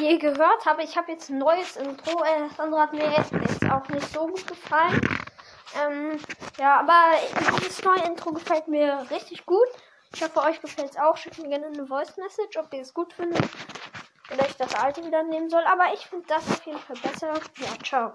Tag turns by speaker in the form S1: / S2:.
S1: wie ihr gehört habt, ich habe jetzt ein neues Intro. Äh, das andere hat mir jetzt auch nicht so gut gefallen. Ähm, ja, aber dieses neue Intro gefällt mir richtig gut. Ich hoffe, euch gefällt es auch. Schickt mir gerne eine Voice Message, ob ihr es gut findet. Oder ich das alte wieder nehmen soll. Aber ich finde das auf jeden Fall besser. Ja, ciao.